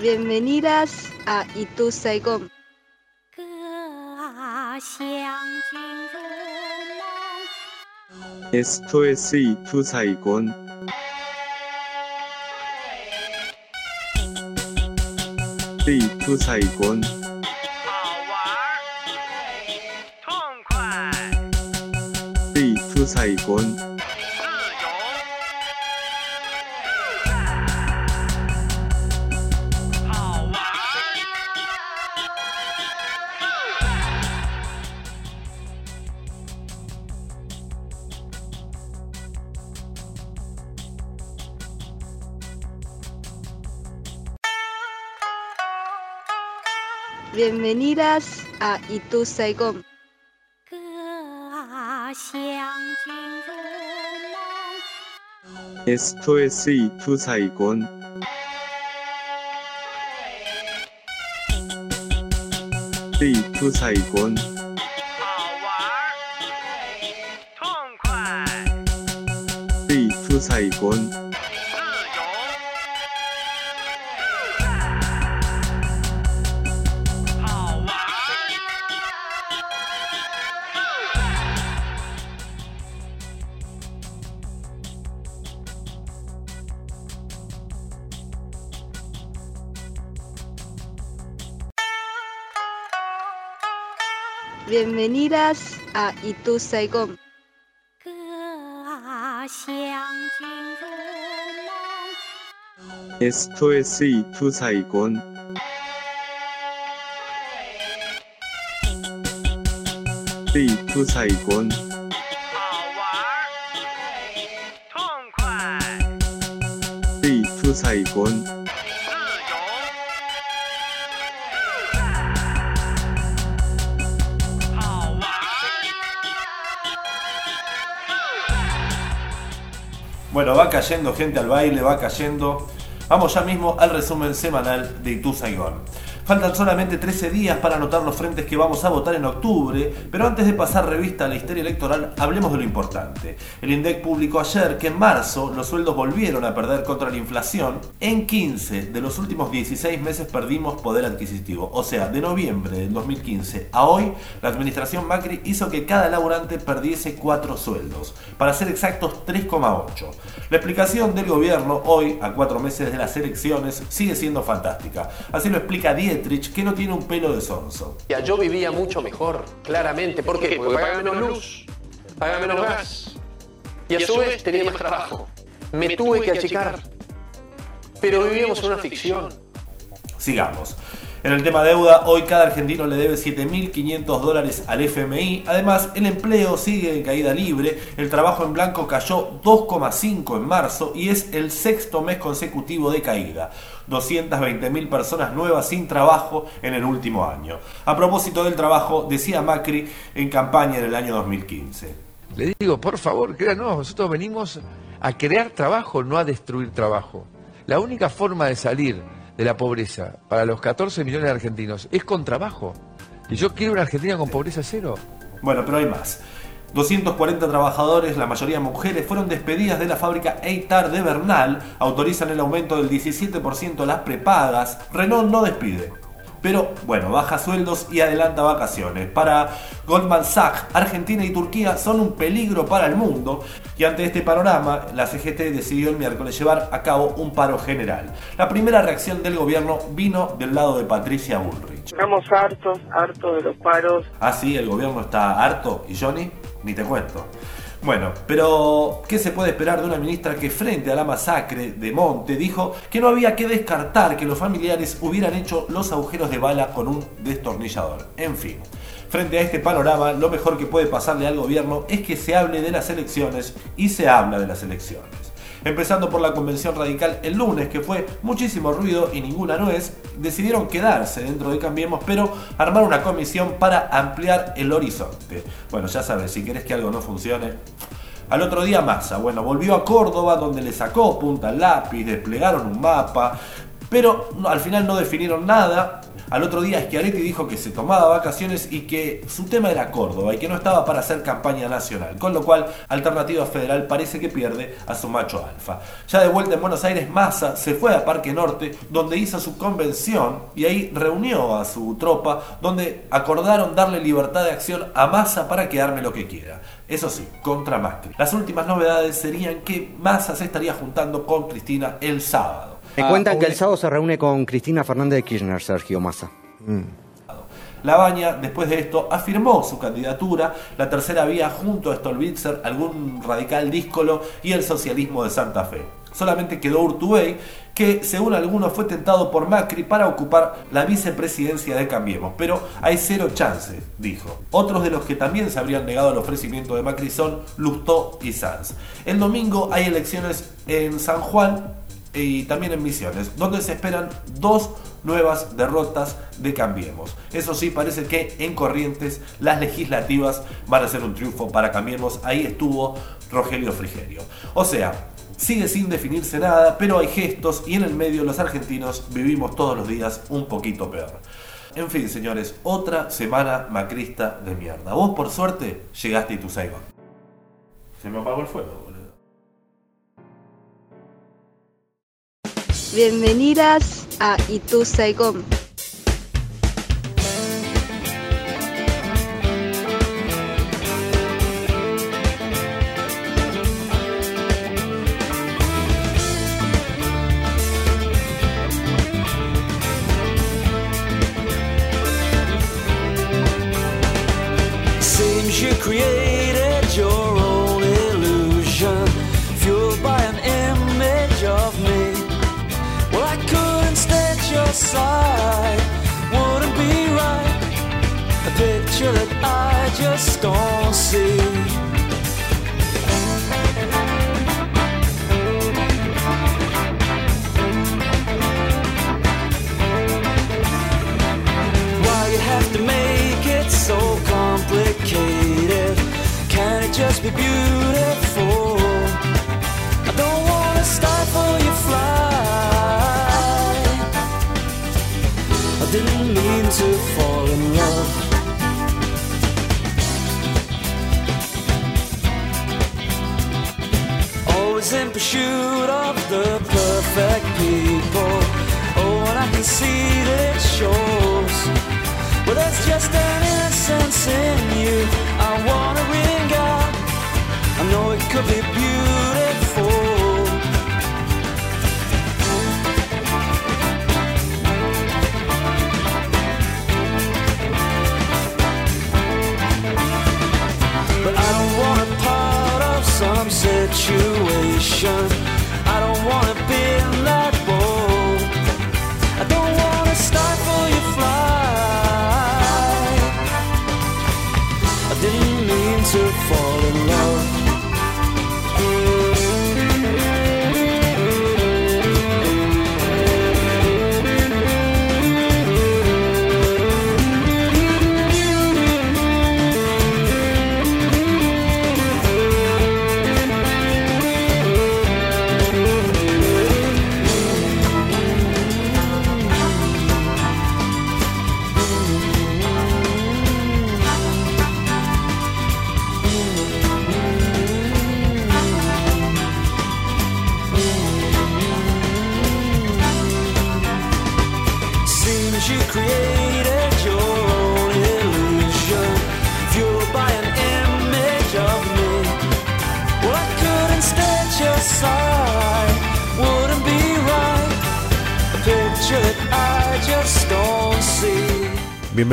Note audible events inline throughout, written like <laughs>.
Bienvenidas a Itu Saigon. Esto es Itu Saigon. Itu Saigon. Itu Saigon. Bienvenidas a Itu Saigon. 歌啊，乡亲如梦。 SOS 이투 사이곤 이투 사이곤 好玩儿，痛快， 이투 사이곤 啊，一度塞贡。歌啊，湘君如梦。S2S 一度塞贡。S2 塞贡。好玩，痛快。S2 塞贡。Bueno, va cayendo gente al baile, va cayendo. Vamos ya mismo al resumen semanal de Itu Saigón. Faltan solamente 13 días para anotar los frentes que vamos a votar en octubre, pero antes de pasar revista a la historia electoral, hablemos de lo importante. El INDEC publicó ayer que en marzo los sueldos volvieron a perder contra la inflación. En 15 de los últimos 16 meses perdimos poder adquisitivo. O sea, de noviembre del 2015 a hoy, la administración Macri hizo que cada laburante perdiese 4 sueldos. Para ser exactos, 3,8. La explicación del gobierno hoy, a 4 meses de las elecciones, sigue siendo fantástica. Así lo explica Dietrich, que no tiene un pelo de sonso. Ya, Yo vivía mucho mejor, claramente. ¿Por qué? Porque pagaba menos luz, pagaba menos gas. Y a su vez tenía más trabajo. Me tuve que achicar. Pero vivíamos en una ficción. Sigamos. En el tema deuda, hoy cada argentino le debe 7.500 dólares al FMI. Además, el empleo sigue en caída libre. El trabajo en blanco cayó 2,5 en marzo y es el sexto mes consecutivo de caída. 220.000 personas nuevas sin trabajo en el último año. A propósito del trabajo, decía Macri en campaña en el año 2015. Le digo, por favor, créanos, nosotros venimos a crear trabajo, no a destruir trabajo. La única forma de salir de la pobreza para los 14 millones de argentinos es con trabajo. Y yo quiero una Argentina con pobreza cero. Bueno, pero hay más. 240 trabajadores, la mayoría mujeres, fueron despedidas de la fábrica Eitar de Bernal. Autorizan el aumento del 17% de las prepagas. Renault no despide. Pero bueno, baja sueldos y adelanta vacaciones. Para Goldman Sachs, Argentina y Turquía son un peligro para el mundo. Y ante este panorama, la CGT decidió el miércoles llevar a cabo un paro general. La primera reacción del gobierno vino del lado de Patricia Bullrich. Estamos hartos, hartos de los paros. Ah, sí, el gobierno está harto. ¿Y Johnny? Ni te cuento. Bueno, pero ¿qué se puede esperar de una ministra que frente a la masacre de Monte dijo que no había que descartar que los familiares hubieran hecho los agujeros de bala con un destornillador? En fin, frente a este panorama, lo mejor que puede pasarle al gobierno es que se hable de las elecciones y se habla de las elecciones empezando por la convención radical el lunes, que fue muchísimo ruido y ninguna nuez, decidieron quedarse dentro de Cambiemos, pero armar una comisión para ampliar el horizonte. Bueno, ya sabes, si querés que algo no funcione. Al otro día Massa, bueno, volvió a Córdoba donde le sacó punta al lápiz, desplegaron un mapa, pero al final no definieron nada. Al otro día Schiaretti dijo que se tomaba vacaciones y que su tema era Córdoba y que no estaba para hacer campaña nacional, con lo cual Alternativa Federal parece que pierde a su macho alfa. Ya de vuelta en Buenos Aires, Massa se fue a Parque Norte, donde hizo su convención y ahí reunió a su tropa, donde acordaron darle libertad de acción a Massa para que arme lo que quiera. Eso sí, contra Macri. Las últimas novedades serían que Massa se estaría juntando con Cristina el sábado. Me cuentan que el sábado se reúne con Cristina Fernández de Kirchner, Sergio Massa. La Baña, después de esto, afirmó su candidatura, la tercera vía junto a Stolbizer, algún radical díscolo y el socialismo de Santa Fe. Solamente quedó Urtubey, que según algunos fue tentado por Macri para ocupar la vicepresidencia de Cambiemos, pero hay cero chance, dijo. Otros de los que también se habrían negado al ofrecimiento de Macri son Lustó y Sanz. El domingo hay elecciones en San Juan y también en Misiones, donde se esperan dos nuevas derrotas de Cambiemos. Eso sí, parece que en Corrientes las legislativas van a ser un triunfo para Cambiemos. Ahí estuvo Rogelio Frigerio. O sea, sigue sin definirse nada, pero hay gestos y en el medio los argentinos vivimos todos los días un poquito peor. En fin, señores, otra semana macrista de mierda. Vos, por suerte, llegaste a tu Saigon. Se me apagó el fuego, Bienvenidas a Itu Saigon.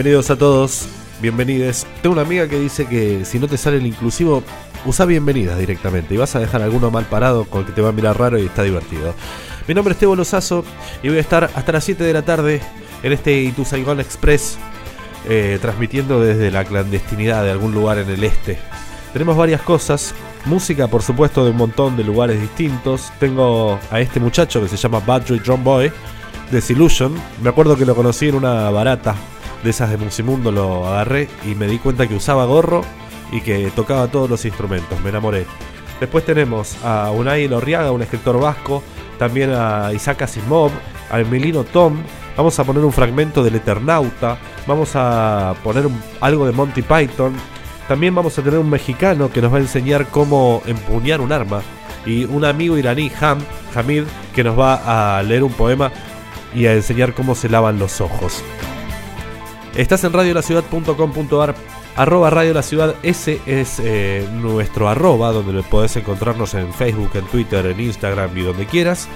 Bienvenidos a todos, bienvenides. Tengo una amiga que dice que si no te sale el inclusivo, usa bienvenidas directamente y vas a dejar a alguno mal parado con el que te va a mirar raro y está divertido. Mi nombre es Tebo Lozazo y voy a estar hasta las 7 de la tarde en este Itu Saigon Express eh, transmitiendo desde la clandestinidad de algún lugar en el este. Tenemos varias cosas, música por supuesto de un montón de lugares distintos. Tengo a este muchacho que se llama Badry Drum Boy, Desillusion. Me acuerdo que lo conocí en una barata de esas de Musimundo, lo agarré y me di cuenta que usaba gorro y que tocaba todos los instrumentos, me enamoré. Después tenemos a Unai Lorriaga, un escritor vasco, también a Isaac Asimov, a Emilino Tom, Vamos a poner un fragmento del Eternauta. Vamos a poner algo de Monty Python. También vamos a tener un mexicano que nos va a enseñar cómo empuñar un arma. Y un amigo iraní, Ham, Hamid, que nos va a leer un poema y a enseñar cómo se lavan los ojos. Estás en radiolaciudad.com.ar Arroba Radio La Ciudad, ese es eh, nuestro arroba, donde podés encontrarnos en Facebook, en Twitter, en Instagram y donde quieras.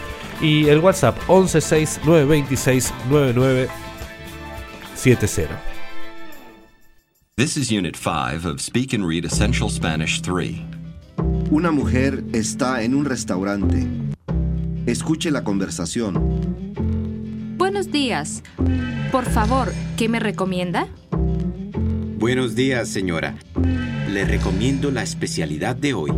Y el WhatsApp 1169269970. This is Unit 5 of Speak and Read Essential Spanish 3. Una mujer está en un restaurante. Escuche la conversación. Buenos días. Por favor, ¿qué me recomienda? Buenos días, señora. Le recomiendo la especialidad de hoy.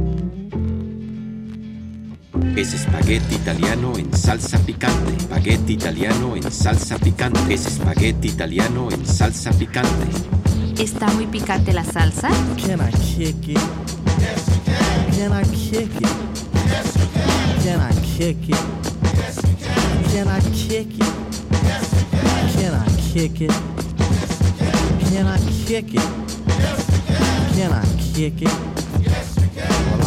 Es espagueti italiano en salsa picante. Espagueti italiano en salsa picante. Es espagueti italiano en salsa picante. ¿Está muy picante la salsa? Can I kick it? Can I kick it? Can I kick it? Can I kick it? Can I kick it? Can I kick it? Can I kick it? Well.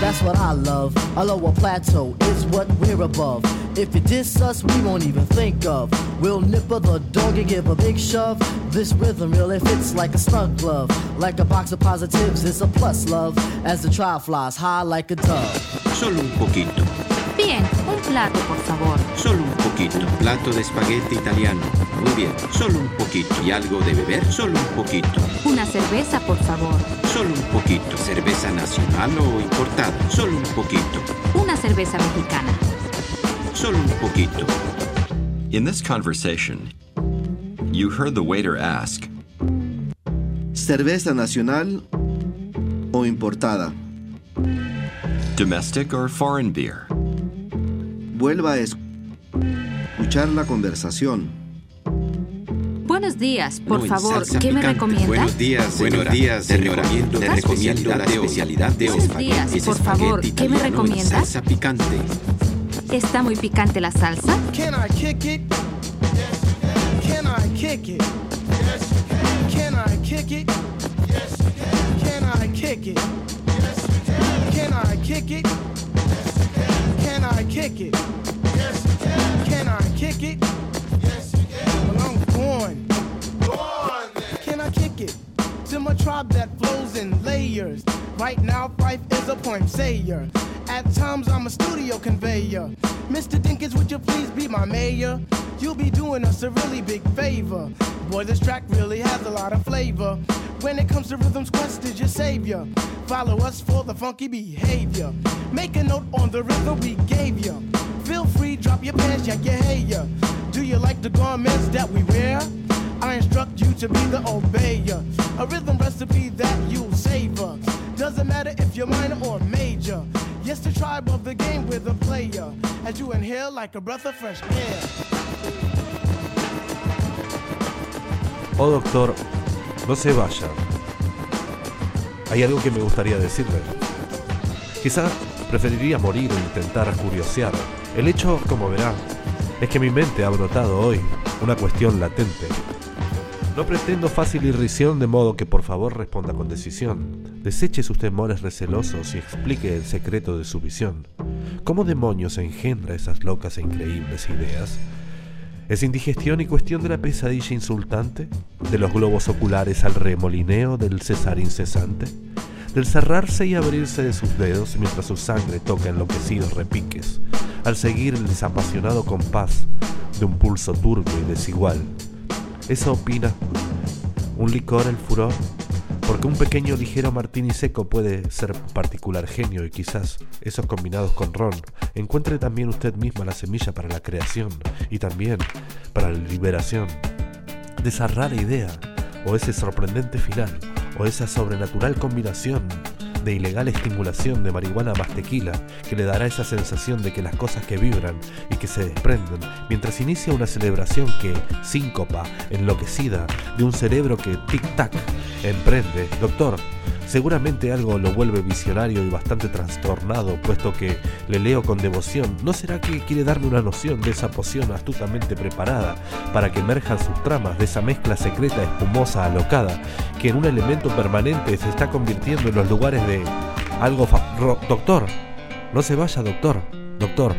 that's what I love. A lower plateau is what we're above. If you diss us, we won't even think of. We'll nipper the dog and give a big shove. This rhythm really fits like a snug glove. Like a box of positives, it's a plus love. As the trial flies high like a dove. Solo un poquito. Bien, un plato, por favor. Solo un poquito. Plato de espagueti italiano. Muy bien. Solo un poquito. ¿Y algo de beber? Solo un poquito. Una cerveza, por favor. Solo un poquito. ¿Cerveza nacional o importada? Solo un poquito. Una cerveza mexicana. Solo un poquito. In this conversation, you heard the waiter ask, ¿Cerveza nacional o importada? domestic or foreign beer? Vuelva a es- escuchar la conversación. Buenos días, por No, favor, salsa ¿qué me recomienda? Buenos días, señora. Buenos días, Te señora. recomiendo Te recomiendo la especialidad de hoy. Buenos días, Es por favor, ¿qué me italiano recomienda? Salsa picante. ¿Está muy picante la salsa? Can I kick it? Can I kick it? Can I kick it? Can I kick it? Can I kick it? Can I kick it? Can I kick it? Well, I'm going. Can I kick it? To my tribe that flows in layers. Right now, Fife is a point sayer. At times, I'm a studio conveyor. Mr. Dinkins, would you please be my mayor? You'll be doing us a really big favor. Boy, this track really has a lot of flavor. When it comes to rhythms, Quest is your savior. Follow us for the funky behavior. Make a note on the rhythm we gave you. Feel free, drop your pants, yak your hair. Do you like the garments that we wear? I instruct you to be the obeyer. A rhythm recipe that you'll savor. Doesn't matter if you're minor or major. Yes, the tribe of the game with a player. As you inhale like a breath of fresh air. Oh doctor, no se vaya. Hay algo que me gustaría decirle. Quizá preferiría morir o intentar curiosear. El hecho, como verá, es que mi mente ha brotado hoy una cuestión latente. No pretendo fácil irrisión, de modo que por favor responda con decisión. Deseche sus temores recelosos y explique el secreto de su visión. ¿Cómo demonios engendra esas locas e increíbles ideas? ¿Es indigestión y cuestión de la pesadilla insultante? ¿De los globos oculares al remolineo del cesar incesante? ¿Del cerrarse y abrirse de sus dedos mientras su sangre toca enloquecidos repiques? ¿Al seguir el desapasionado compás de un pulso turbio y desigual? ¿Eso opina? ¿Un licor el furor? Porque un pequeño ligero martini seco puede ser particular genio y quizás esos combinados con ron encuentre también usted misma la semilla para la creación y también para la liberación de esa rara idea o ese sorprendente final, o esa sobrenatural combinación de ilegal estimulación de marihuana más tequila que le dará esa sensación de que las cosas que vibran y que se desprenden mientras inicia una celebración que síncopa, enloquecida, de un cerebro que tic-tac emprende. Doctor, Seguramente algo lo vuelve visionario y bastante trastornado, puesto que le leo con devoción. ¿No será que quiere darme una noción de esa poción astutamente preparada para que emerjan sus tramas de esa mezcla secreta, espumosa, alocada, que en un elemento permanente se está convirtiendo en los lugares de algo... fa- doctor, no se vaya, doctor, doctor.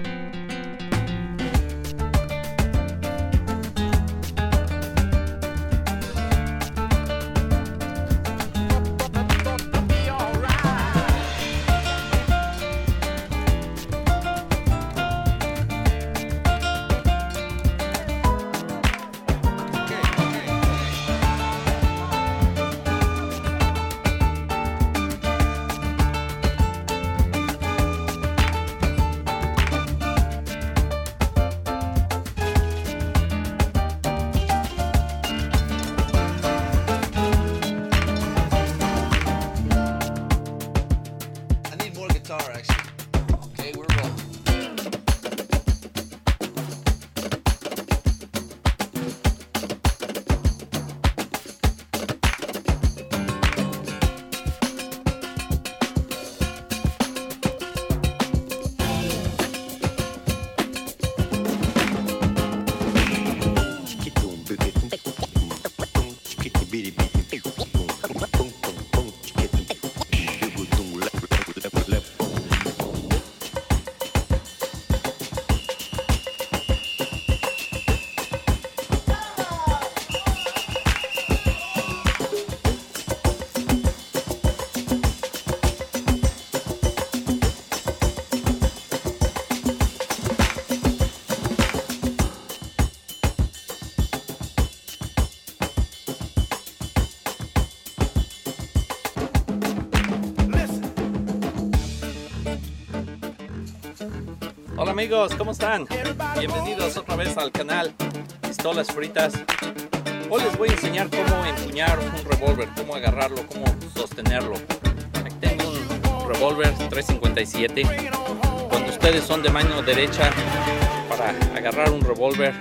Amigos, ¿cómo están? Bienvenidos otra vez al canal Pistolas Fritas. Hoy les voy a enseñar cómo empuñar un revólver, cómo agarrarlo, cómo sostenerlo. Aquí tengo un revólver 357. Cuando ustedes son de mano derecha, para agarrar un revólver,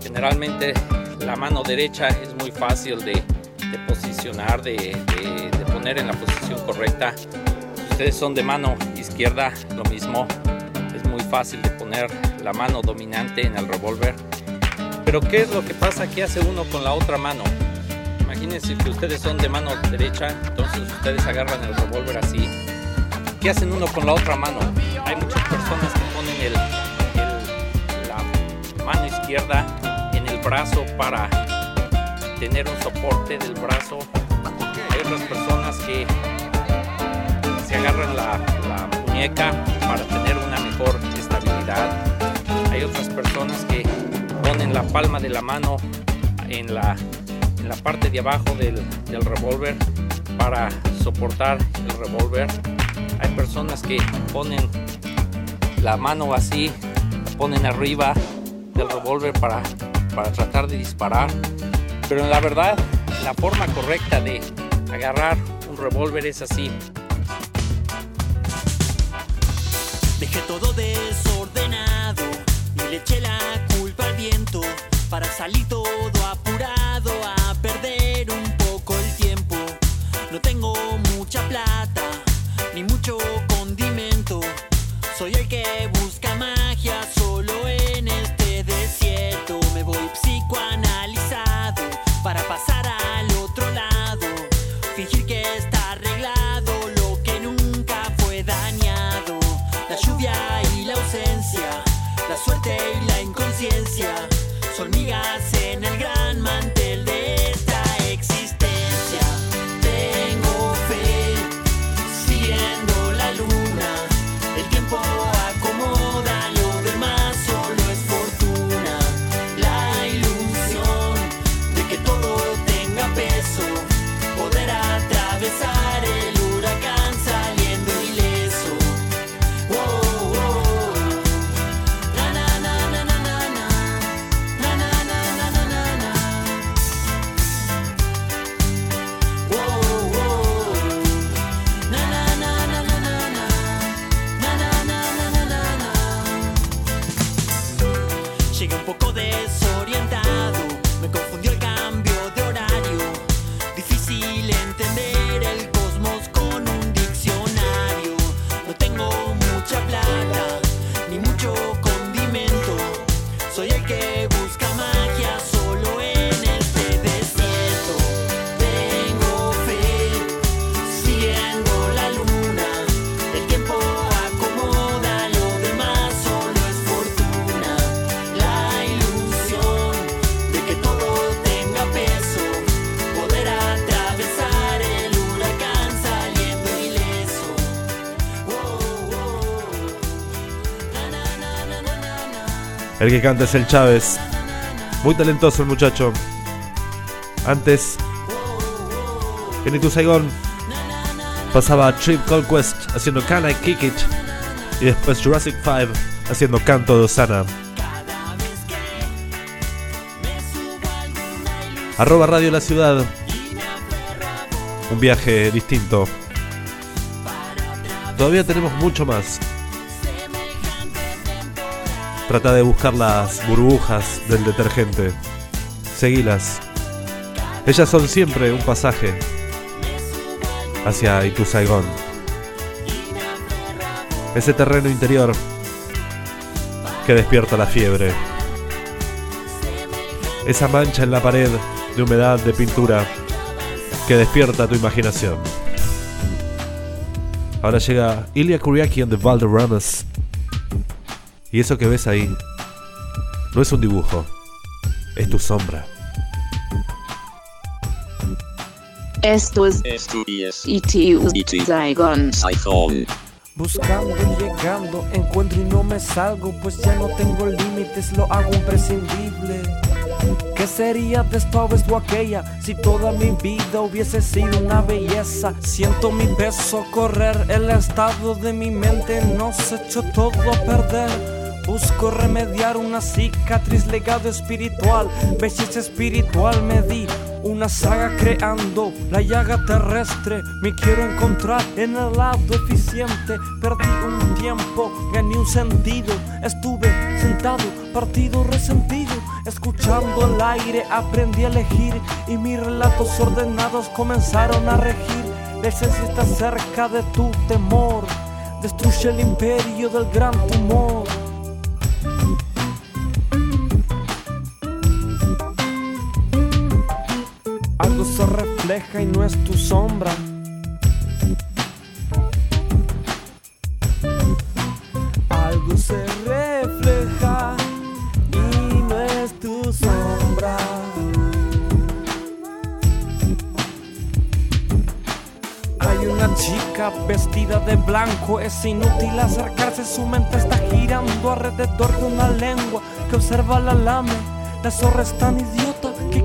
generalmente la mano derecha es muy fácil de, de posicionar, de, de- de poner en la posición correcta. Si ustedes son de mano izquierda, lo mismo. Muy fácil de poner la mano dominante en el revólver. Pero ¿qué es lo que pasa? ¿Qué hace uno con la otra mano? Imagínense que ustedes son de mano derecha, entonces ustedes agarran el revólver así. ¿Qué hacen uno con la otra mano? Hay muchas personas que ponen el, el- la mano izquierda en el brazo para tener un soporte del brazo. Hay otras personas que se agarran la muñeca para tener una mejor estabilidad. Hay otras personas que ponen la palma de la mano en la, en la parte de abajo del, del revólver para soportar el revólver. Hay personas que ponen la mano así, la ponen arriba del revólver para, para tratar de disparar. Pero la verdad, la forma correcta de agarrar un revólver es así. Dejé todo desordenado y le eché la culpa al viento para salir todo apurado a perder un poco el tiempo. No tengo mucha plata ni mucho condimento. Soy el que El que canta es el Chávez. Muy talentoso el muchacho. Antes, en Saigon, pasaba Trip Conquest haciendo Can I Kick It. Y después Jurassic 5 haciendo Canto de Osana. Arroba Radio La Ciudad. Un viaje distinto. Todavía tenemos mucho más. Trata de buscar las burbujas del detergente. Seguilas. Ellas son siempre un pasaje hacia Itu Saigon. Ese terreno interior que despierta la fiebre. Esa mancha en la pared de humedad de pintura que despierta tu imaginación. Ahora llega Ilya Kuriaki and the Valderramas. Y eso que ves ahí no es un dibujo, es tu sombra. Esto es ITU Saigon. Buscando y llegando, encuentro y no me salgo, pues ya no tengo límites, lo hago imprescindible. ¿Qué sería de esta vez o aquella si toda mi vida hubiese sido una belleza? Siento mi peso correr, el estado de mi mente nos echó todo a perder. Busco remediar una cicatriz, legado espiritual, belleza espiritual me di. Una saga creando la llaga terrestre. Me quiero encontrar en el lado eficiente. Perdí un tiempo, gané un sentido. Estuve sentado, partido, resentido. Escuchando el aire, aprendí a elegir. Y mis relatos ordenados comenzaron a regir. La cerca de tu temor. Destruye el imperio del gran tumor. Algo se refleja y no es tu sombra. Algo se refleja y no es tu sombra. Hay una chica vestida de blanco, es inútil acercarse, su mente está girando alrededor de una lengua que observa la lame. La zorra es tan idiota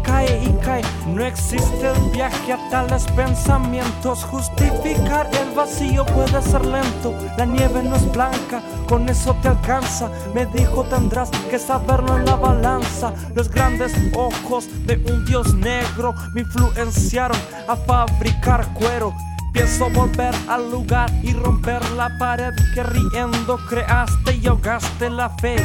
cae y cae. No existe el viaje a tales pensamientos. Justificar el vacío puede ser lento. La nieve no es blanca, con eso te alcanza. Me dijo tendrás que saberlo en la balanza. Los grandes ojos de un dios negro me influenciaron a fabricar cuero. Pienso volver al lugar y romper la pared que riendo creaste y ahogaste la fe.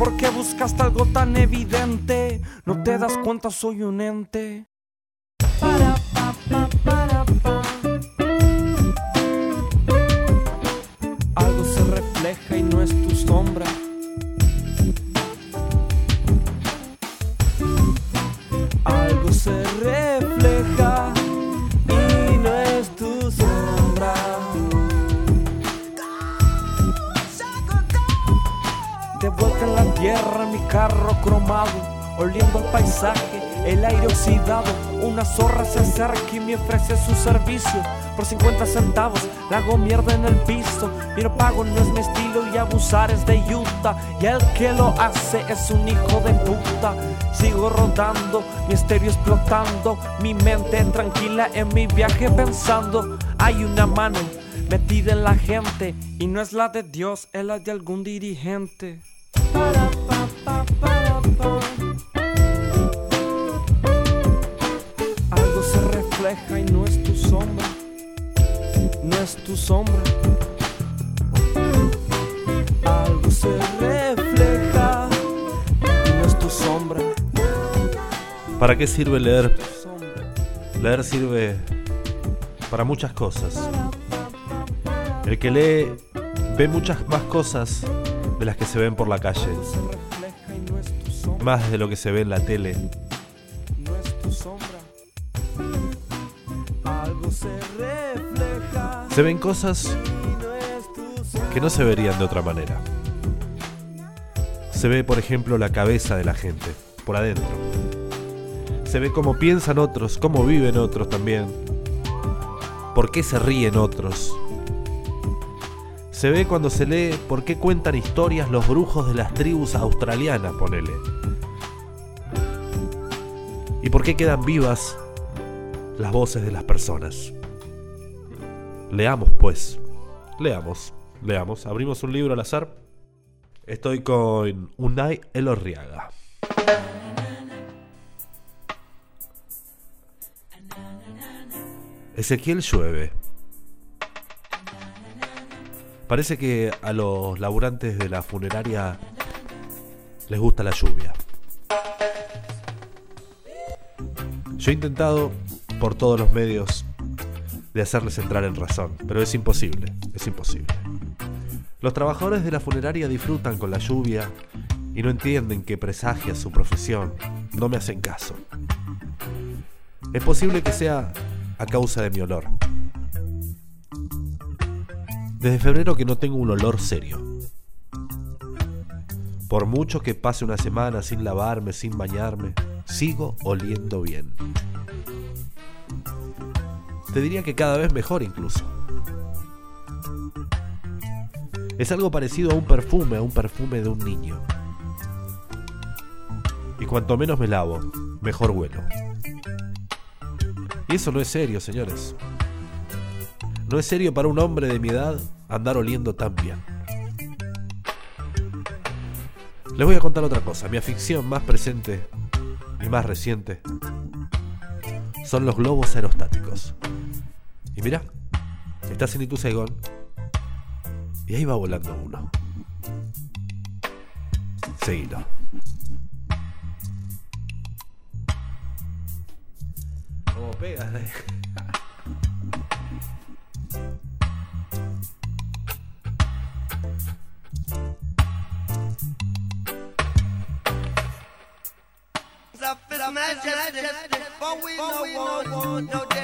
Porque buscaste algo tan evidente. No te das cuenta, soy un ente. Mi carro cromado, oliendo el paisaje, el aire oxidado. Una zorra se acerca y me ofrece su servicio. Por 50 centavos, la hago mierda en el piso. No pago, no es mi estilo y abusar es de Utah. Y el que lo hace es un hijo de puta. Sigo rodando, mi estéreo explotando. Mi mente tranquila en mi viaje pensando. Hay una mano metida en la gente. Y no es la de Dios, es la de algún dirigente. Algo se refleja y no es tu sombra. No es tu sombra. Algo se refleja y no es tu sombra. ¿Para qué sirve leer? Leer sirve para muchas cosas. El que lee ve muchas más cosas de las que se ven por la calle. Más de lo que se ve en la tele. No es tu sombra. Se. Se ven cosas que no se verían de otra manera. Se ve, por ejemplo, la cabeza de la gente, por adentro. Se ve cómo piensan otros, cómo viven otros también. ¿Por qué se ríen otros? Se ve cuando se lee por qué cuentan historias los brujos de las tribus australianas, ponele. Y por qué quedan vivas las voces de las personas. Leamos, pues. Leamos, leamos. Abrimos un libro al azar. Estoy con Unai Elorriaga. Ezequiel llueve. Parece que a los laburantes de la funeraria les gusta la lluvia. Yo he intentado por todos los medios de hacerles entrar en razón, pero es imposible, es imposible. Los trabajadores de la funeraria disfrutan con la lluvia y no entienden que presagia su profesión, no me hacen caso. Es posible que sea a causa de mi olor. Desde febrero que no tengo un olor serio. Por mucho que pase una semana sin lavarme, sin bañarme, sigo oliendo bien. Te diría que cada vez mejor incluso. Es algo parecido a un perfume, a un perfume de un niño. Y cuanto menos me lavo, mejor huelo. Y eso no es serio, señores. No es serio para un hombre de mi edad andar oliendo tan bien. Les voy a contar otra cosa. Mi afición más presente y más reciente son los globos aerostáticos. Y mira, estás en Itu Saigón y ahí va volando uno. Seguilo. ¿Cómo pegas? eh? no, no.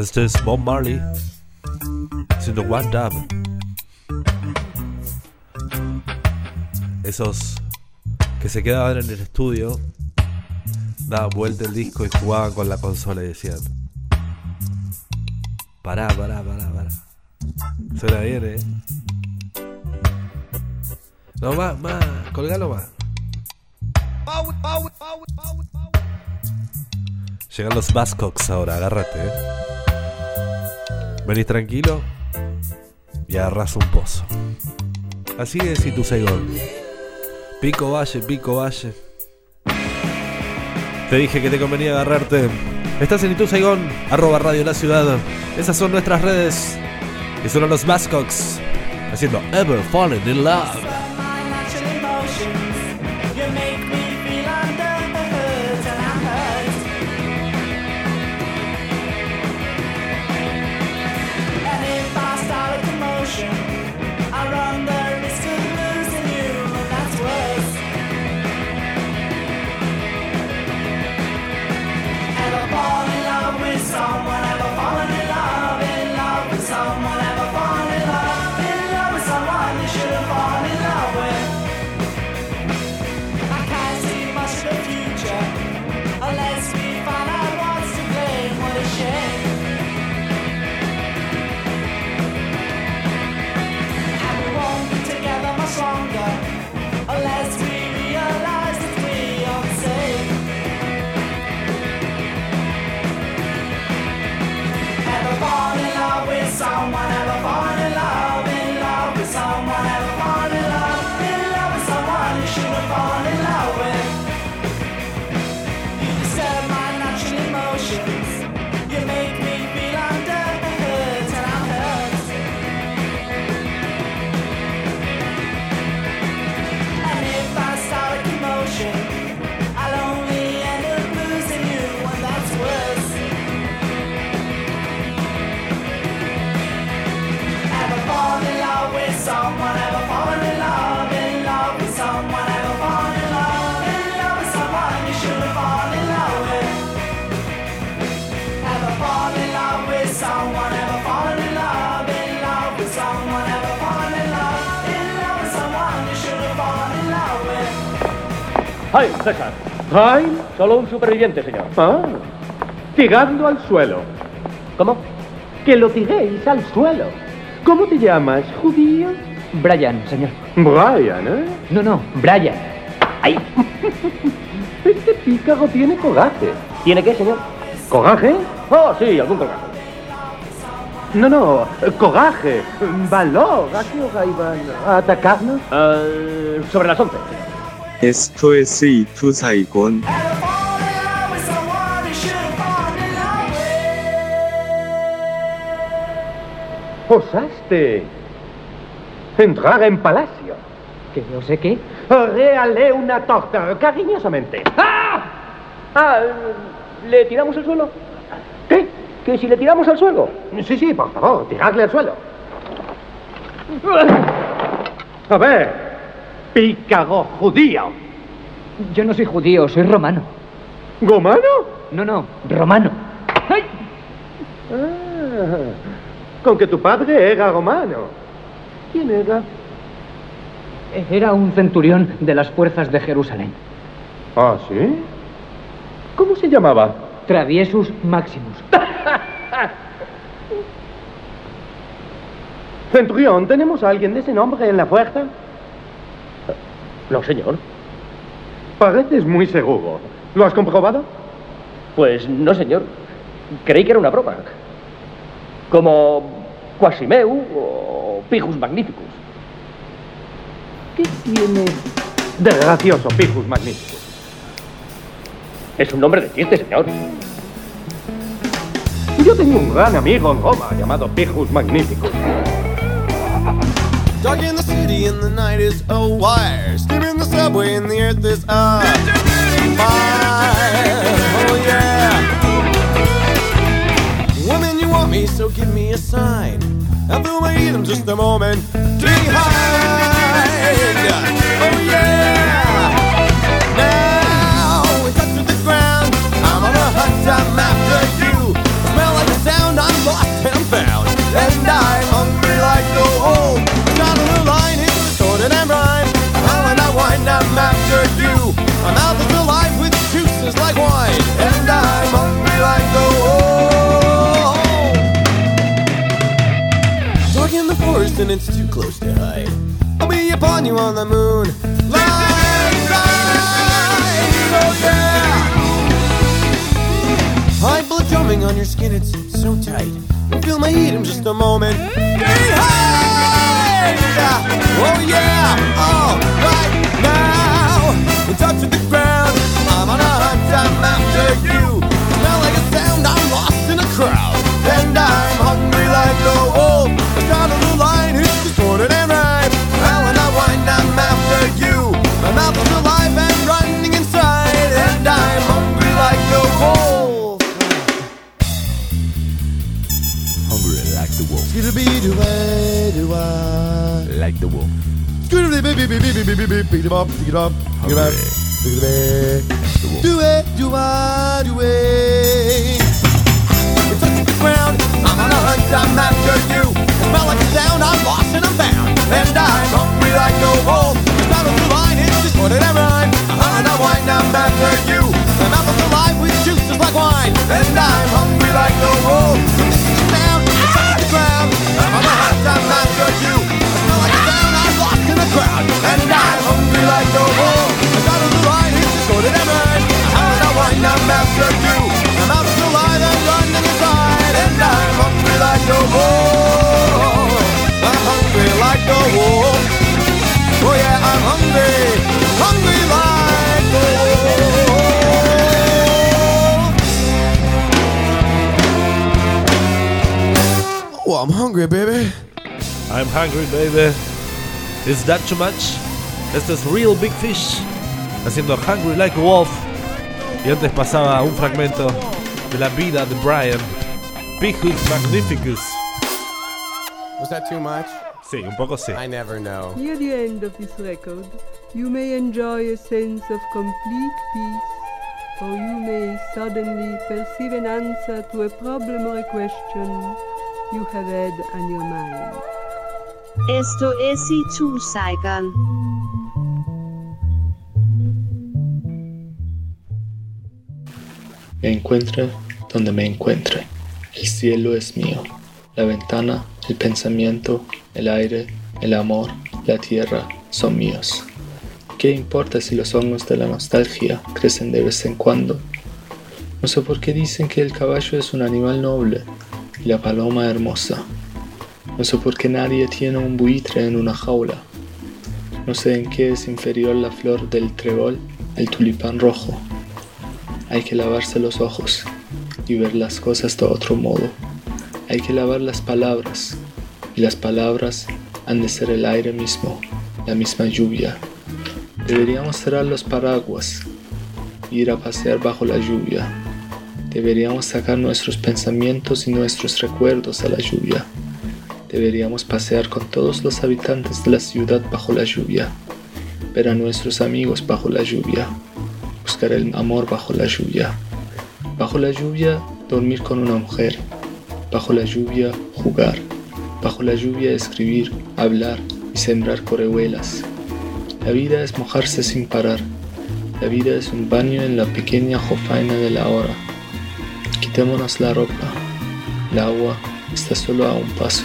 Este es Bob Marley haciendo One Dub. Esos que se quedaban en el estudio, daban vuelta el disco y jugaban con la consola y decían: Pará, pará, pará, pará. Suena bien, eh. No, más, más, colgalo más. Llegan los Bascocks ahora, agárrate, eh. Venís tranquilo y agarrás un pozo. Así es tu Saigón. Pico Valle, Pico Valle. Te dije que te convenía agarrarte. Estás en Itu Saigón, arroba Radio La Ciudad. Esas son nuestras redes. Y son los Bascocks haciendo Ever Fallen in Love. ¡Ay, César! ¡Ay! Solo un superviviente, señor. Ah, tirando al suelo. ¿Cómo? Que lo tiréis al suelo. ¿Cómo te llamas, judío? Brian, señor. Brian, ¿eh? No, no, Brian. ¡Ay! <laughs> Este pícaro tiene coraje. ¿Tiene qué, señor? ¿Coraje? Oh, sí, algún coraje. No, no, coraje, valor. ¿A qué hora iban a atacarnos? Eh, sobre las 11. SOS esto es Itu Saigon. Osaste entrar en palacio. ¿Que no sé qué? Reale una torta, cariñosamente. ¡Ah! ah ¿Le tiramos al suelo? ¿Qué? ¿Que si le tiramos al suelo? Sí, sí, por favor, tiradle al suelo. A ver, pícaro judío. Yo no soy judío, soy romano. ¿Romano? No, no, romano. ¡Ay! Ah, con que tu padre era romano. ¿Quién era? Era un centurión de las fuerzas de Jerusalén. ¿Ah, sí? ¿Cómo se llamaba? Traviesus Maximus. <laughs> Centurión, ¿tenemos a alguien de ese nombre en la puerta? No, señor. Pareces muy seguro. ¿Lo has comprobado? Pues no, señor. Creí que era una broma. Como Quasimeu o Pijus Magnificus. ¿Qué tiene de gracioso Pijus Magnificus? Es un nombre de chiste, señor. Yo tenía un gran amigo en Roma llamado Pijus Magnificus. Dark in the city and the night is a wire. Steam in the subway and the earth is on fire. Oh yeah. Woman, you want me, so give me a sign. I'll do my just a moment behind. Oh yeah. And it's too close to hide. I'll be upon you on the moon. Line side, oh yeah. High blood drumming on your skin, it's so tight. Feel my heat in just a moment. Behind, oh yeah, all right now. In touch with the ground, I'm on a hunt, I'm after you. Smell like a sound, I'm lost in a crowd, and I'm hungry like no I'm and inside, and I'm hungry like the wolf. Hungry like the wolf. Do I do I like the wolf. It it it. Do it, do it. It's ground. I'm on a hunt, you. Smell like a sound, I'm lost and I'm bound, and I'm hungry like a wolf. The battle the line, it's distorted and rhyme. And I wind, I'm after you. My mouth is alive with juices like wine. And I'm hungry like no wolf. This is the sound, you touch the ground. I'm on a hunt, I'm after you. I smell like a sound, I'm lost in the crowd. And I'm hungry like no wolf. The battle the line, it's distorted and rhyme. And I wind, I'm after you. Hungry, baby. I'm hungry, baby. Is that too much? Este es Real Big Fish haciendo Hungry Like a Wolf. Y antes pasaba un fragmento de la vida de Brian, Pijus Magnificus. Was that too much? Sí, un poco sí. I never know. Near the end of this record, you may enjoy a sense of complete peace, or you may suddenly perceive an answer to a problem or a question you have had on your mind. Esto es Itu Saigon. Me encuentre donde me encuentre. El cielo es mío. La ventana, el pensamiento, el aire, el amor, la tierra son míos. ¿Qué importa si los hongos de la nostalgia crecen de vez en cuando? No sé por qué dicen que el caballo es un animal noble y la paloma hermosa. No sé por qué nadie tiene un buitre en una jaula. No sé en qué es inferior la flor del trébol al tulipán rojo. Hay que lavarse los ojos y ver las cosas de otro modo. Hay que lavar las palabras y las palabras han de ser el aire mismo, la misma lluvia. Deberíamos cerrar los paraguas, ir a pasear bajo la lluvia. Deberíamos sacar nuestros pensamientos y nuestros recuerdos a la lluvia. Deberíamos pasear con todos los habitantes de la ciudad bajo la lluvia, ver a nuestros amigos bajo la lluvia, buscar el amor bajo la lluvia. Bajo la lluvia, dormir con una mujer. Bajo la lluvia, jugar. Bajo la lluvia, escribir, hablar y sembrar corehuelas. La vida es mojarse sin parar. La vida es un baño en la pequeña jofaina de la hora. Quitémonos la ropa. El agua está solo a un paso.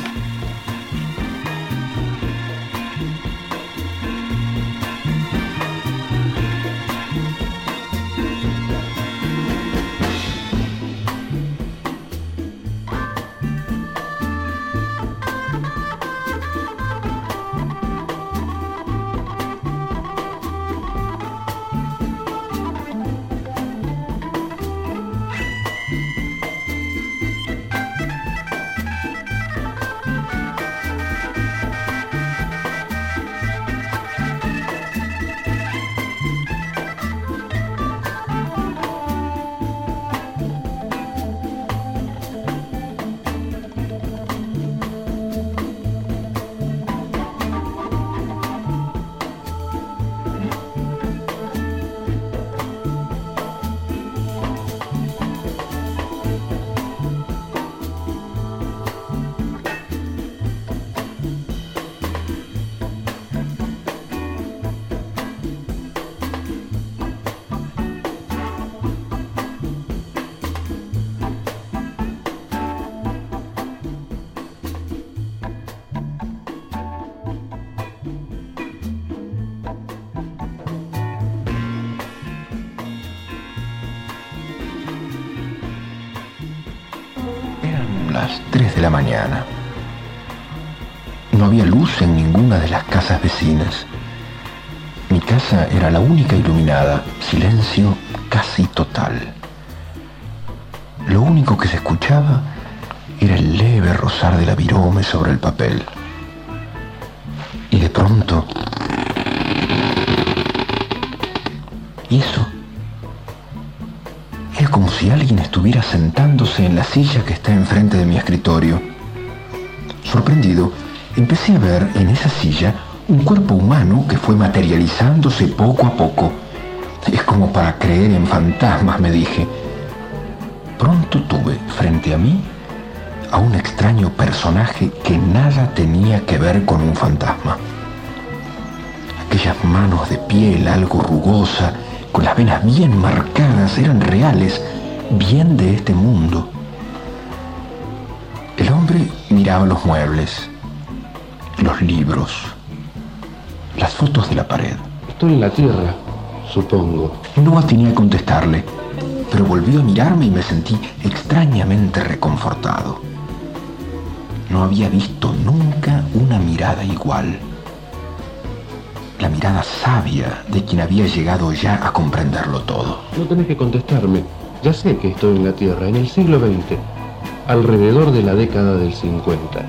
Mañana. No había luz en ninguna de las casas vecinas. Mi casa era la única iluminada, silencio casi total. Lo único que se escuchaba era el leve rozar de la virome sobre el papel. Y de pronto... ¿Y eso? Como si alguien estuviera sentándose en la silla que está enfrente de mi escritorio. Sorprendido, empecé a ver en esa silla un cuerpo humano que fue materializándose poco a poco. Es como para creer en fantasmas, me dije. Pronto tuve frente a mí a un extraño personaje que nada tenía que ver con un fantasma. Aquellas manos de piel algo rugosa, con las venas bien marcadas, eran reales, bien de este mundo. El hombre miraba los muebles, los libros, las fotos de la pared. Estoy en la tierra, supongo. No atiné a contestarle, pero volvió a mirarme y me sentí extrañamente reconfortado. No había visto nunca una mirada igual. La mirada sabia de quien había llegado ya a comprenderlo todo. No tenés que contestarme. Ya sé que estoy en la Tierra, en el siglo XX, alrededor de la década del 50.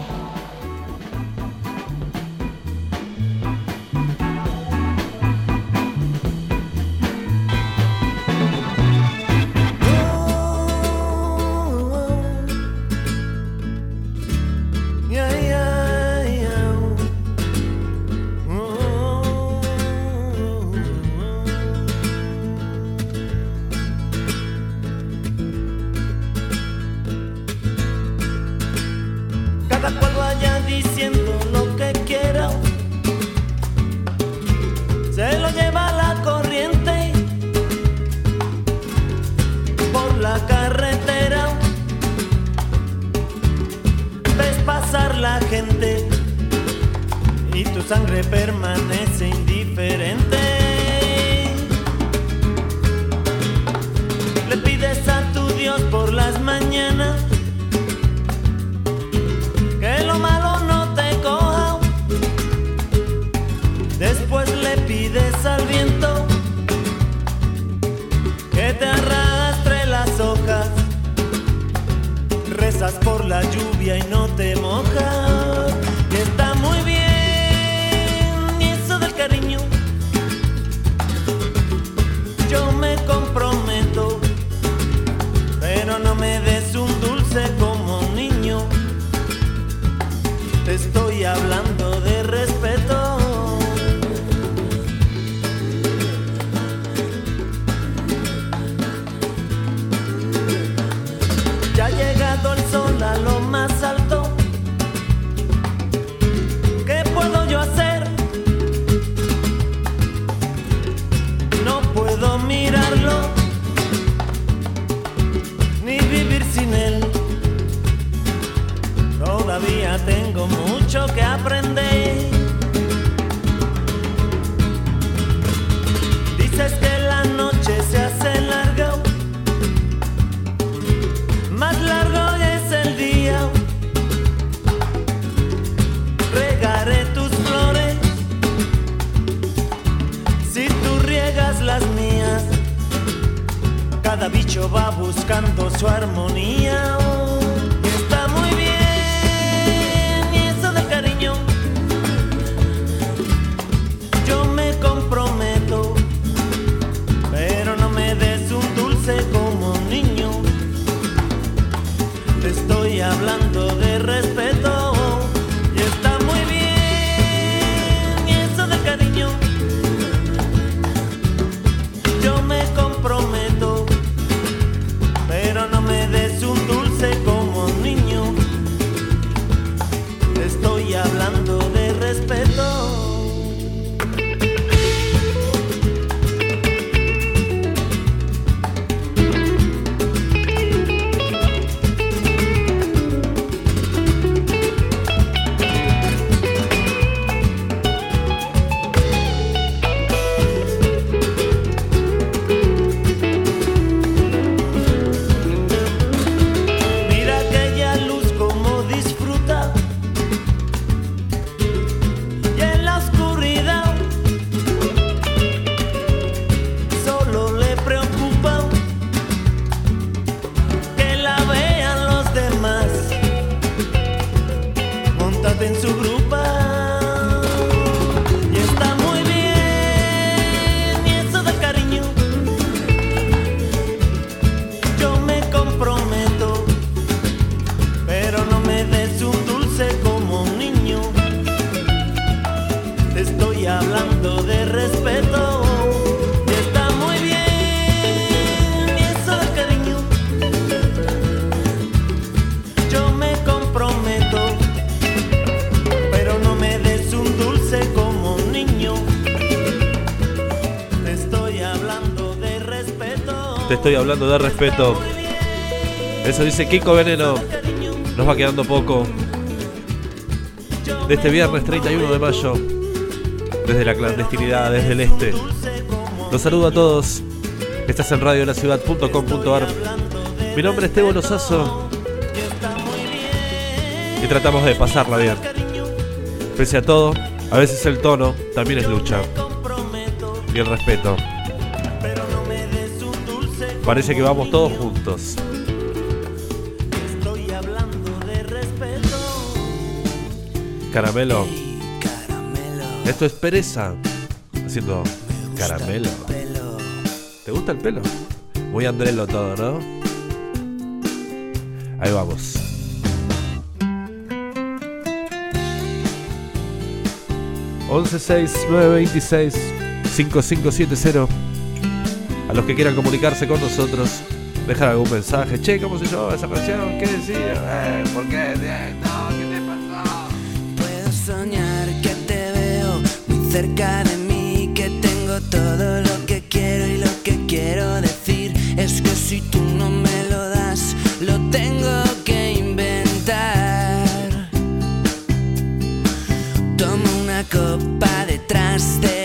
Hablando de respeto. Eso dice Kiko Veneno. Nos va quedando poco. De este viernes 31 de mayo. Desde la clandestinidad, desde el este. Los saludo a todos. Estás en radiolaciudad.com.ar. Mi nombre es Tebo Lozazo. Y tratamos de pasarla bien. Pese a todo, a veces el tono también es lucha. Y el respeto. Parece que vamos todos juntos. Estoy hablando de respeto. Caramelo. Esto es pereza. Haciendo caramelo. ¿Te gusta el pelo? Muy andrelo todo, ¿no? Ahí vamos. Once seis nueve veintiséis cinco cinco siete cero a los que quieran comunicarse con nosotros, dejar algún mensaje. Che, ¿cómo se llama esa canción? ¿Qué decía? Eh, ¿Por qué? Eh, no, ¿qué te pasó? Puedo soñar que te veo muy cerca de mí, que tengo todo lo que quiero y lo que quiero decir es que si tú no me lo das, lo tengo que inventar. Toma una copa detrás de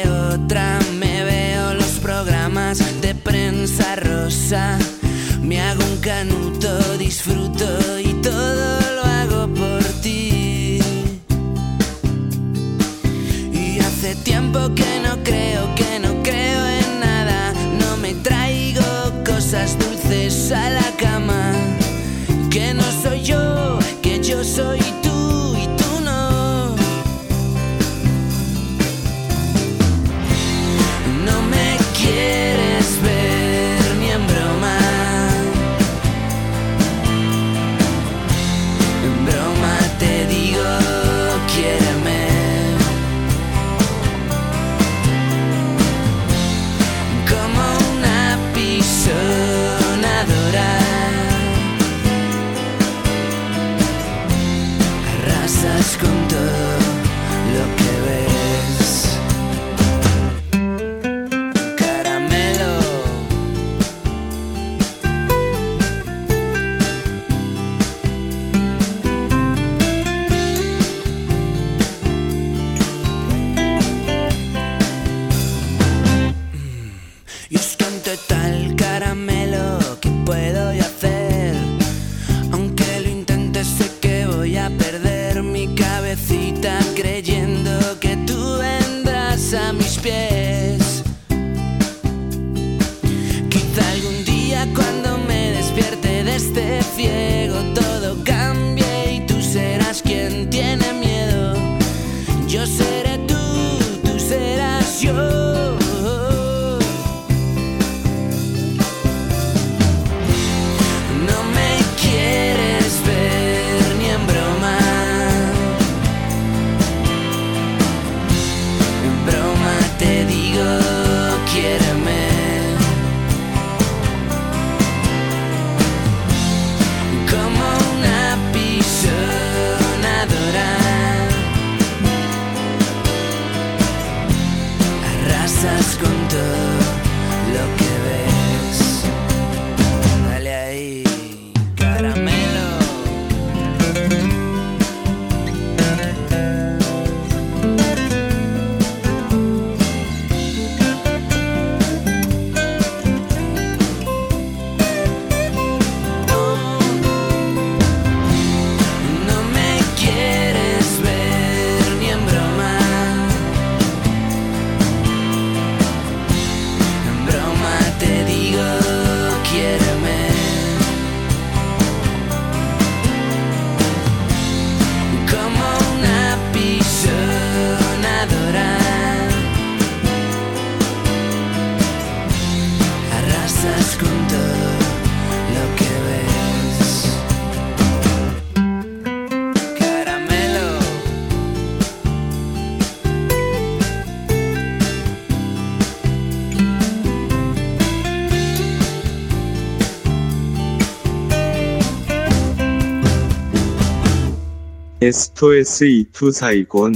Esto es Itu Saigon.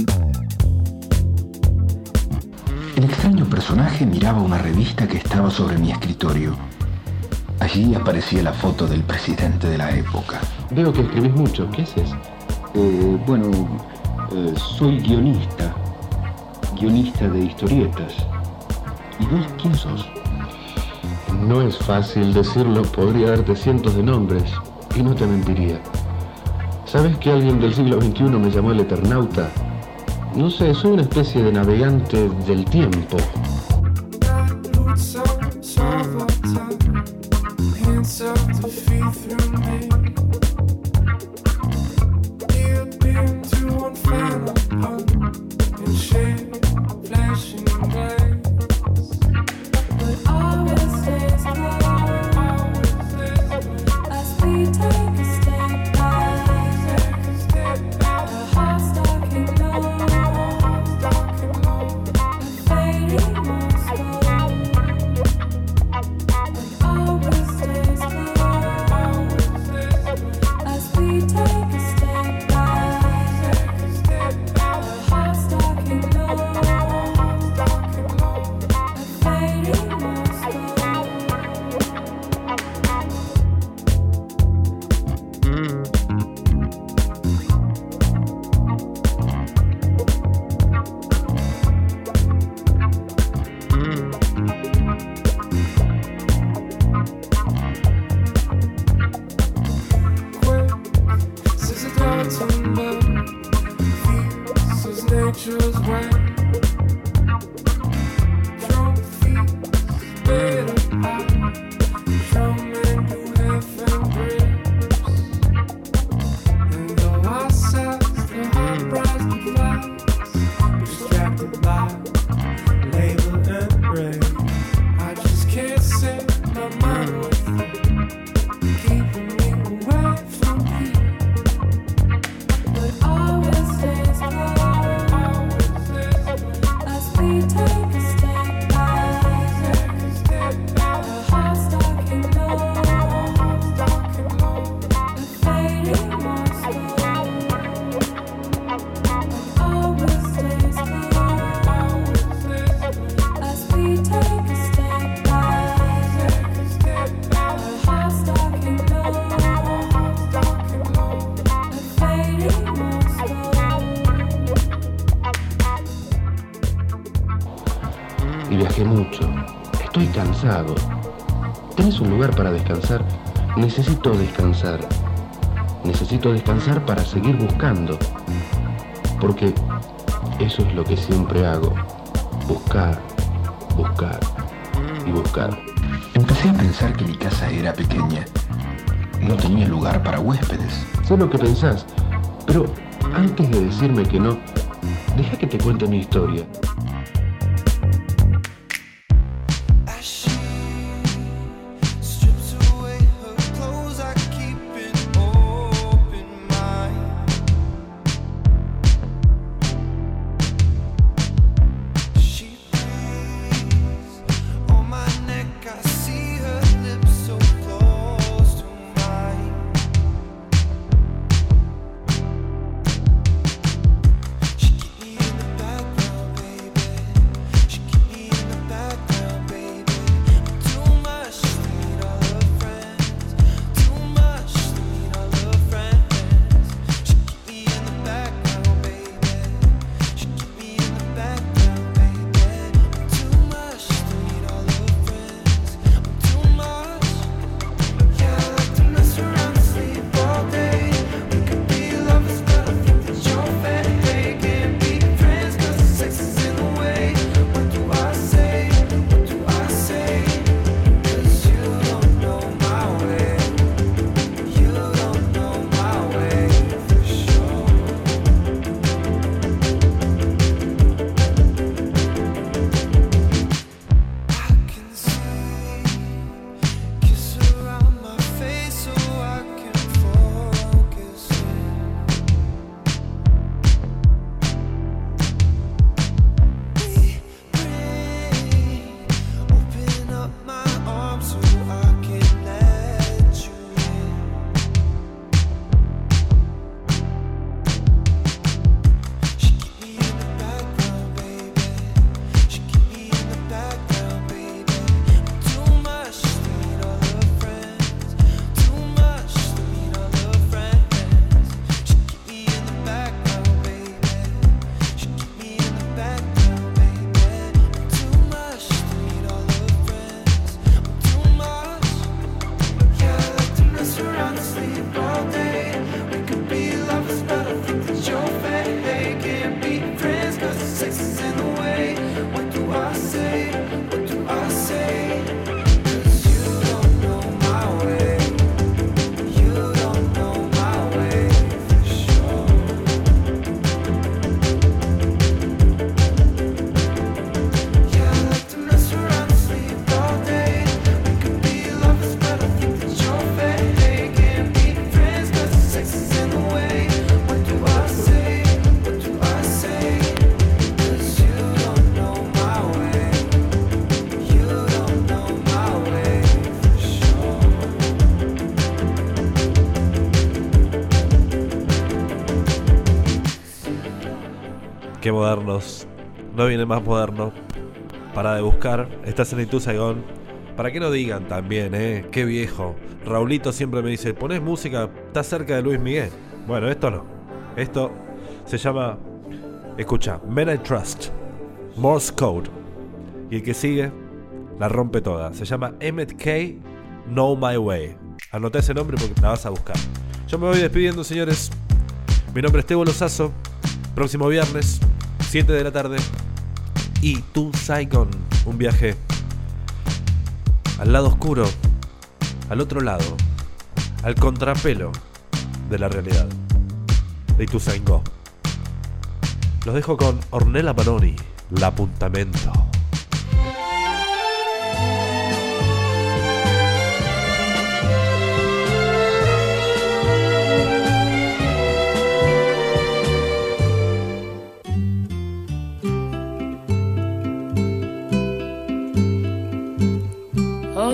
El extraño personaje miraba una revista que estaba sobre mi escritorio. Allí aparecía la foto del presidente de la época. Veo que escribís mucho. ¿Qué haces? Eh, bueno, eh, soy guionista. Guionista de historietas. ¿Y vos quién sos? No es fácil decirlo. Podría darte cientos de nombres. Y no te mentiría. ¿Sabes que alguien del siglo XXI me llamó el Eternauta? No sé, soy una especie de navegante del tiempo. necesito descansar. Necesito descansar para seguir buscando. Porque eso es lo que siempre hago. Buscar, buscar y buscar. Empecé a pensar que mi casa era pequeña. No tenía lugar para huéspedes. Sé lo que pensás, pero antes de decirme que no, deja que te cuente mi historia. modernos. No viene más moderno. Para de buscar. Estás en Ituzaigón. Para que no digan también, ¿eh? Qué viejo. Raulito siempre me dice, ponés música, estás cerca de Luis Miguel. Bueno, esto no. Esto se llama, escucha, Men I Trust, Morse Code. Y el que sigue, la rompe toda. Se llama Emmett K. Know My Way. Anota ese nombre porque la vas a buscar. Yo me voy despidiendo, señores. Mi nombre es Tebo Lozazo. Próximo viernes, 7 de la tarde. Y To Saigon, un viaje al lado oscuro, al otro lado, al contrapelo de la realidad de To Saigon. Los dejo con Ornella Panoni, La Apuntamento.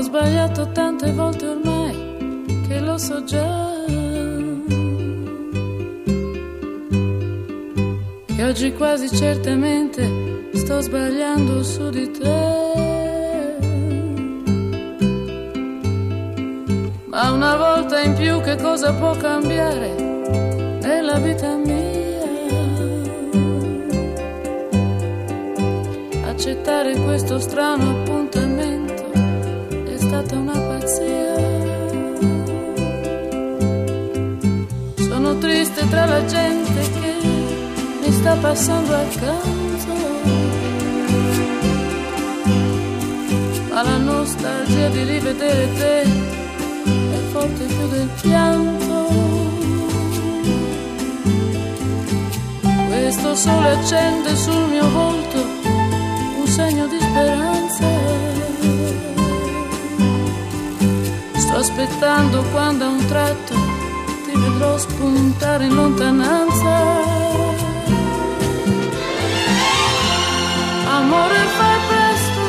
Sbagliato tante volte ormai che lo so già. Che oggi quasi certamente sto sbagliando su di te. Ma una volta in più che cosa può cambiare nella vita mia? Accettare questo strano appuntamento è stata una pazzia. Sono triste tra la gente che mi sta passando accanto. Ma la nostalgia di rivedere te è forte più del pianto. Questo sole accende sul mio volto un segno di speranza. Sto aspettando quando a un tratto ti vedrò spuntare in lontananza. Amore fai presto,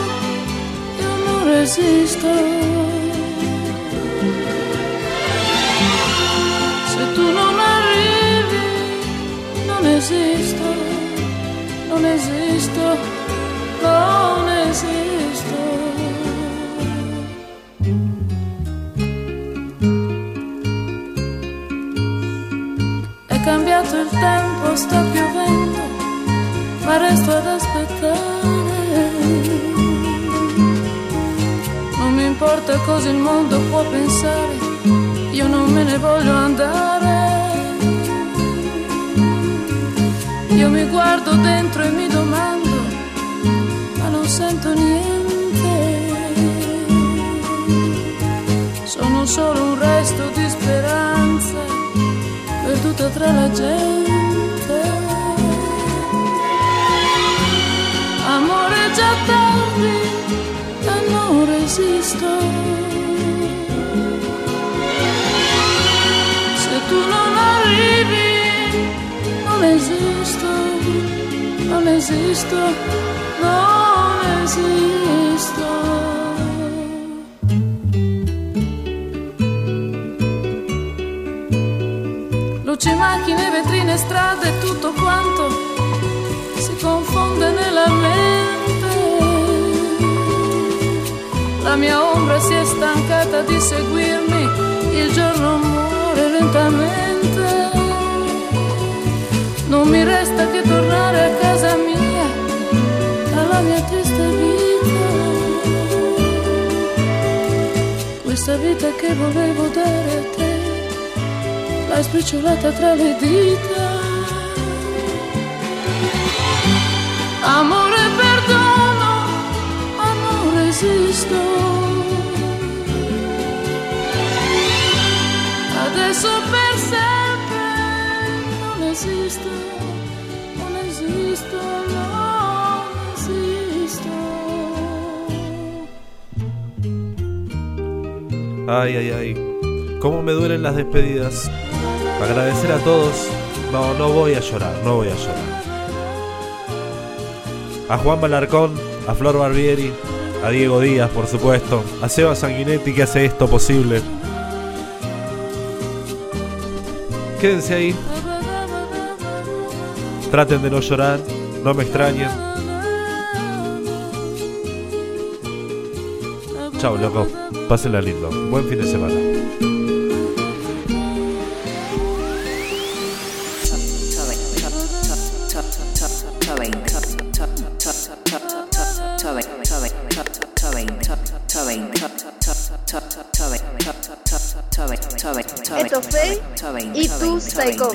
io non resisto. Se tu non arrivi, non esisto, non esisto, non esisto. Tempo, sta piovendo, ma resto ad aspettare. Non mi importa cosa il mondo può pensare, io non me ne voglio andare. Io mi guardo dentro e mi domando, ma non sento niente. Sono solo un resto di speranza perduta tra la gente. Non resisto. Se tu non arrivi, non esisto, non esisto, non esisto. Luci, macchine, vetrine, strade, tutto quanto si confonde nella mente. La mia ombra si è stancata di seguirmi, il giorno muore lentamente. Non mi resta che tornare a casa mia, alla mia triste vita. Questa vita che volevo dare a te l'hai spicciolata tra le dita. Amore, perdono, ma non resisto. Adesso per sempre non non. Ay, ay, ay. Cómo me duelen las despedidas. Agradecer a todos. No, no voy a llorar, no voy a llorar. A Juan Balarcón, a Flor Barbieri, a Diego Díaz, por supuesto, a Seba Sanguinetti que hace esto posible. Quédense ahí. Traten de no llorar, no me extrañen. Chao, loco. Pásenla lindo. Buen fin de semana. Esto